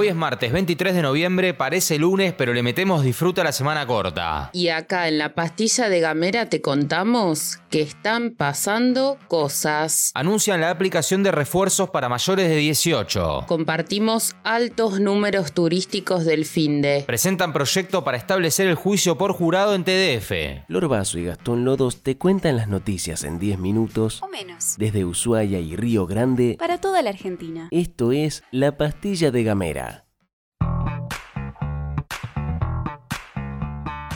Hoy es martes 23 de noviembre, parece lunes, pero le metemos disfruta la semana corta. Y acá en la pastilla de Gamera te contamos que están pasando cosas. Anuncian la aplicación de refuerzos para mayores de 18. Compartimos altos números turísticos del finde. Presentan proyecto para establecer el juicio por jurado en TDF. Lorbazo y Gastón Lodos te cuentan las noticias en 10 minutos o menos. desde Ushuaia y Río Grande. Para toda la Argentina. Esto es La Pastilla de Gamera.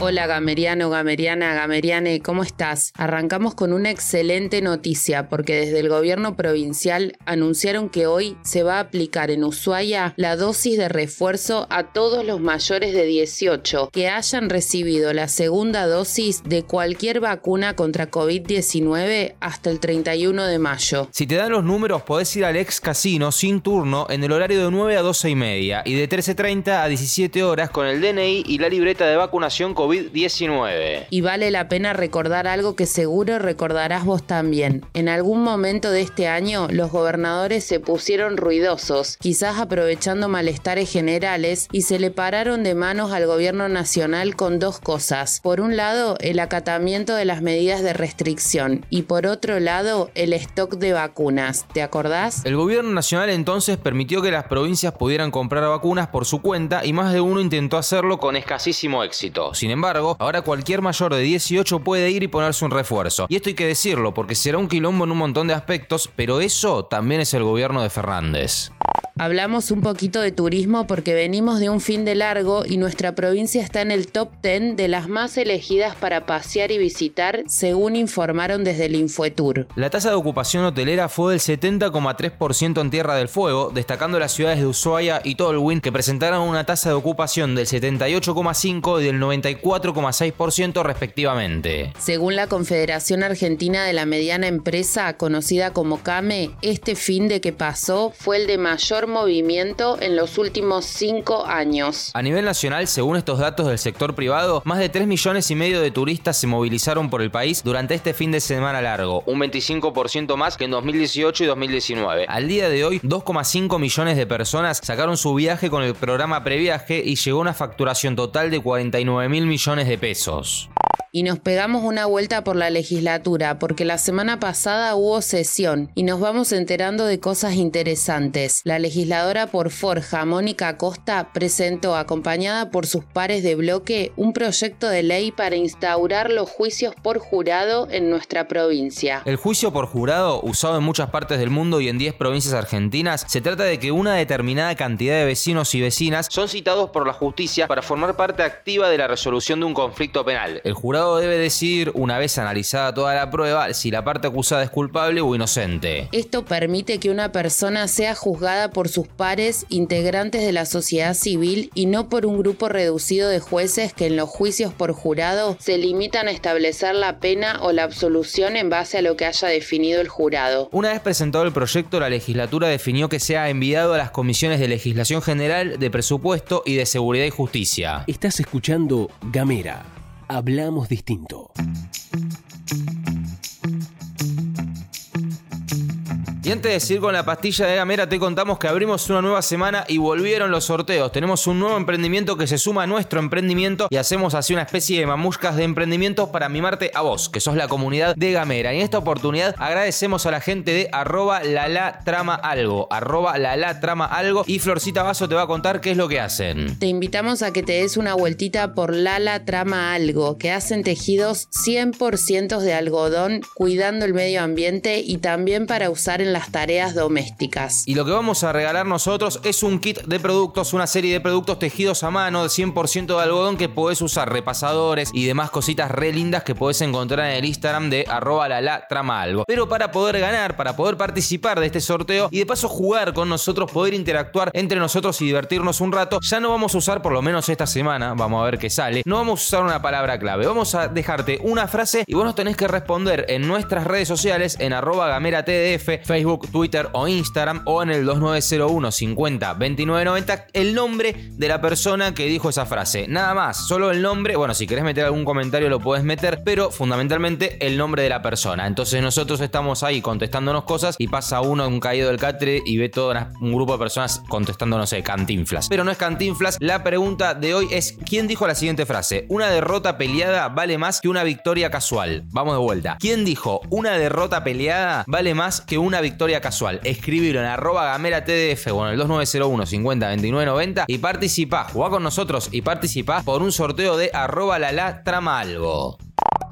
Hola Gameriano, Gameriana, Gameriane, ¿cómo estás? Arrancamos con una excelente noticia porque desde el gobierno provincial anunciaron que hoy se va a aplicar en Ushuaia la dosis de refuerzo a todos los mayores de 18 que hayan recibido la segunda dosis de cualquier vacuna contra COVID-19 hasta el 31 de mayo. Si te dan los números podés ir al ex casino sin turno en el horario de 9 a 12 y media y de 13.30 a 17 horas con el DNI y la libreta de vacunación COVID COVID-19. Y vale la pena recordar algo que seguro recordarás vos también. En algún momento de este año los gobernadores se pusieron ruidosos, quizás aprovechando malestares generales, y se le pararon de manos al gobierno nacional con dos cosas. Por un lado, el acatamiento de las medidas de restricción y por otro lado, el stock de vacunas. ¿Te acordás? El gobierno nacional entonces permitió que las provincias pudieran comprar vacunas por su cuenta y más de uno intentó hacerlo con escasísimo éxito. Sin embargo, ahora cualquier mayor de 18 puede ir y ponerse un refuerzo. Y esto hay que decirlo porque será un quilombo en un montón de aspectos, pero eso también es el gobierno de Fernández. Hablamos un poquito de turismo porque venimos de un fin de largo y nuestra provincia está en el top 10 de las más elegidas para pasear y visitar, según informaron desde el Infuetur. La tasa de ocupación hotelera fue del 70,3% en Tierra del Fuego, destacando las ciudades de Ushuaia y Tolwyn, que presentaron una tasa de ocupación del 78,5% y del 94,6% respectivamente. Según la Confederación Argentina de la Mediana Empresa, conocida como CAME, este fin de que pasó fue el de mayor movimiento en los últimos cinco años. A nivel nacional, según estos datos del sector privado, más de 3 millones y medio de turistas se movilizaron por el país durante este fin de semana largo, un 25% más que en 2018 y 2019. Al día de hoy, 2,5 millones de personas sacaron su viaje con el programa Previaje y llegó a una facturación total de 49 mil millones de pesos y nos pegamos una vuelta por la legislatura porque la semana pasada hubo sesión y nos vamos enterando de cosas interesantes. La legisladora por Forja, Mónica Costa, presentó, acompañada por sus pares de bloque, un proyecto de ley para instaurar los juicios por jurado en nuestra provincia. El juicio por jurado, usado en muchas partes del mundo y en 10 provincias argentinas, se trata de que una determinada cantidad de vecinos y vecinas son citados por la justicia para formar parte activa de la resolución de un conflicto penal. El jurado debe decidir, una vez analizada toda la prueba, si la parte acusada es culpable o inocente. Esto permite que una persona sea juzgada por sus pares integrantes de la sociedad civil y no por un grupo reducido de jueces que en los juicios por jurado se limitan a establecer la pena o la absolución en base a lo que haya definido el jurado. Una vez presentado el proyecto, la legislatura definió que sea enviado a las comisiones de legislación general, de presupuesto y de seguridad y justicia. Estás escuchando Gamera Hablamos distinto. Y antes de seguir con la pastilla de Gamera, te contamos que abrimos una nueva semana y volvieron los sorteos. Tenemos un nuevo emprendimiento que se suma a nuestro emprendimiento y hacemos así una especie de mamuscas de emprendimientos para mimarte a vos, que sos la comunidad de Gamera. Y en esta oportunidad agradecemos a la gente de arroba la trama algo, y Florcita Vaso te va a contar qué es lo que hacen. Te invitamos a que te des una vueltita por Lala Trama Algo, que hacen tejidos 100% de algodón, cuidando el medio ambiente y también para usar en las tareas domésticas. Y lo que vamos a regalar nosotros es un kit de productos, una serie de productos tejidos a mano de 100% de algodón que podés usar, repasadores y demás cositas re lindas que podés encontrar en el Instagram de arroba la, la. Pero para poder ganar, para poder participar de este sorteo y de paso jugar con nosotros, poder interactuar entre nosotros y divertirnos un rato, ya no vamos a usar, por lo menos esta semana, vamos a ver qué sale, no vamos a usar una palabra clave, vamos a dejarte una frase y vos nos tenés que responder en nuestras redes sociales, en arroba gamera tdf, Facebook, Facebook, Twitter o Instagram o en el 2901 50 2990 el nombre de la persona que dijo esa frase. Nada más, solo el nombre. Bueno, si querés meter algún comentario lo puedes meter, pero fundamentalmente el nombre de la persona. Entonces nosotros estamos ahí contestándonos cosas y pasa uno un caído del catre y ve todo un grupo de personas contestando, no sé, cantinflas. Pero no es cantinflas. La pregunta de hoy es: ¿quién dijo la siguiente frase? Una derrota peleada vale más que una victoria casual. Vamos de vuelta. ¿Quién dijo una derrota peleada vale más que una victoria casual? Escribilo en arroba gamera TDF o en el 2901 50 29 90 y participá. Jugá con nosotros y participá por un sorteo de arroba la la trama.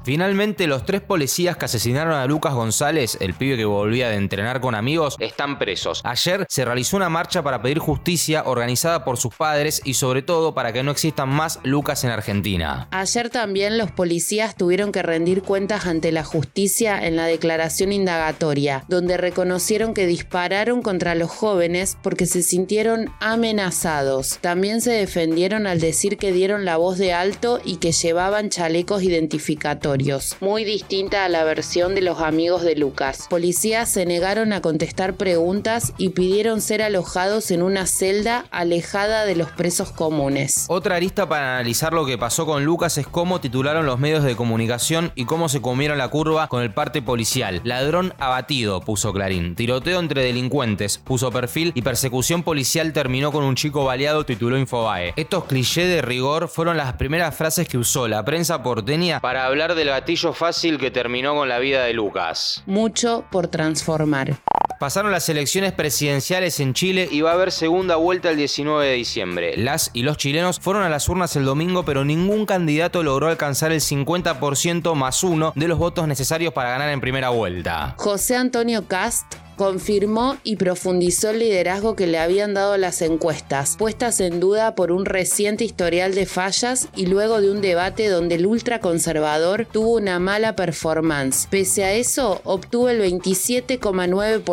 Finalmente, los tres policías que asesinaron a Lucas González, el pibe que volvía de entrenar con amigos, están presos. Ayer se realizó una marcha para pedir justicia organizada por sus padres y sobre todo para que no existan más Lucas en Argentina. Ayer también los policías tuvieron que rendir cuentas ante la justicia en la declaración indagatoria, donde reconocieron que dispararon contra los jóvenes porque se sintieron amenazados. También se defendieron al decir que dieron la voz de alto y que llevaban chalecos identificatorios muy distinta a la versión de los amigos de Lucas. Policías se negaron a contestar preguntas y pidieron ser alojados en una celda alejada de los presos comunes. Otra arista para analizar lo que pasó con Lucas es cómo titularon los medios de comunicación y cómo se comieron la curva con el parte policial. Ladrón abatido, puso Clarín. Tiroteo entre delincuentes, puso perfil y persecución policial terminó con un chico baleado, tituló Infobae. Estos clichés de rigor fueron las primeras frases que usó la prensa porteña para hablar de del gatillo fácil que terminó con la vida de Lucas. Mucho por transformar. Pasaron las elecciones presidenciales en Chile y va a haber segunda vuelta el 19 de diciembre. Las y los chilenos fueron a las urnas el domingo, pero ningún candidato logró alcanzar el 50% más uno de los votos necesarios para ganar en primera vuelta. José Antonio Cast confirmó y profundizó el liderazgo que le habían dado las encuestas, puestas en duda por un reciente historial de fallas y luego de un debate donde el ultraconservador tuvo una mala performance. Pese a eso, obtuvo el 27,9%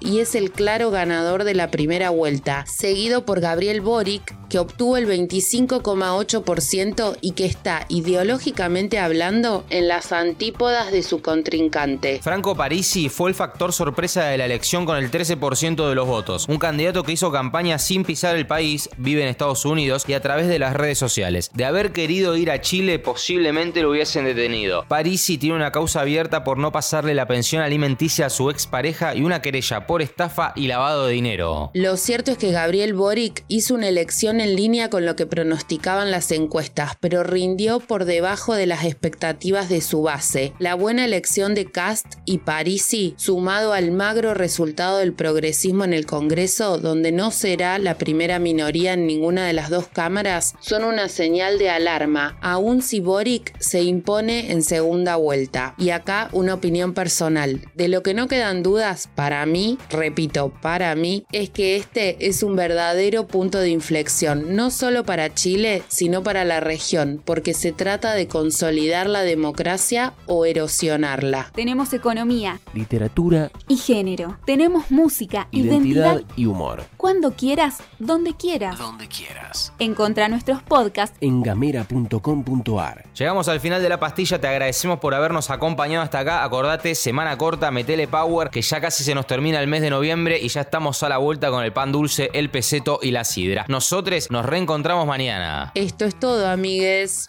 y es el claro ganador de la primera vuelta, seguido por Gabriel Boric, que obtuvo el 25,8% y que está ideológicamente hablando en las antípodas de su contrincante. Franco Parisi fue el factor sorpresa de la elección con el 13% de los votos. Un candidato que hizo campaña sin pisar el país, vive en Estados Unidos y a través de las redes sociales. De haber querido ir a Chile, posiblemente lo hubiesen detenido. Parisi tiene una causa abierta por no pasarle la pensión alimenticia a su expareja y una querella por estafa y lavado de dinero. Lo cierto es que Gabriel Boric hizo una elección en línea con lo que pronosticaban las encuestas, pero rindió por debajo de las expectativas de su base. La buena elección de Cast y Parisi, sumado al magro resultado del progresismo en el Congreso, donde no será la primera minoría en ninguna de las dos cámaras, son una señal de alarma, aun si Boric se impone en segunda vuelta. Y acá una opinión personal. De lo que no quedan dudas, para mí, repito, para mí, es que este es un verdadero punto de inflexión no solo para Chile, sino para la región, porque se trata de consolidar la democracia o erosionarla. Tenemos economía, literatura y género. Tenemos música, identidad, y humor. Cuando quieras, donde quieras. Donde quieras. Encontra nuestros podcasts en gamera.com.ar. Llegamos al final de la pastilla, te agradecemos por habernos acompañado hasta acá. Acordate, semana corta, metele power, que ya casi se nos termina el mes de noviembre y ya estamos a la vuelta con el pan dulce, el peseto y la sidra. Nosotros nos reencontramos mañana. Esto es todo, amigues.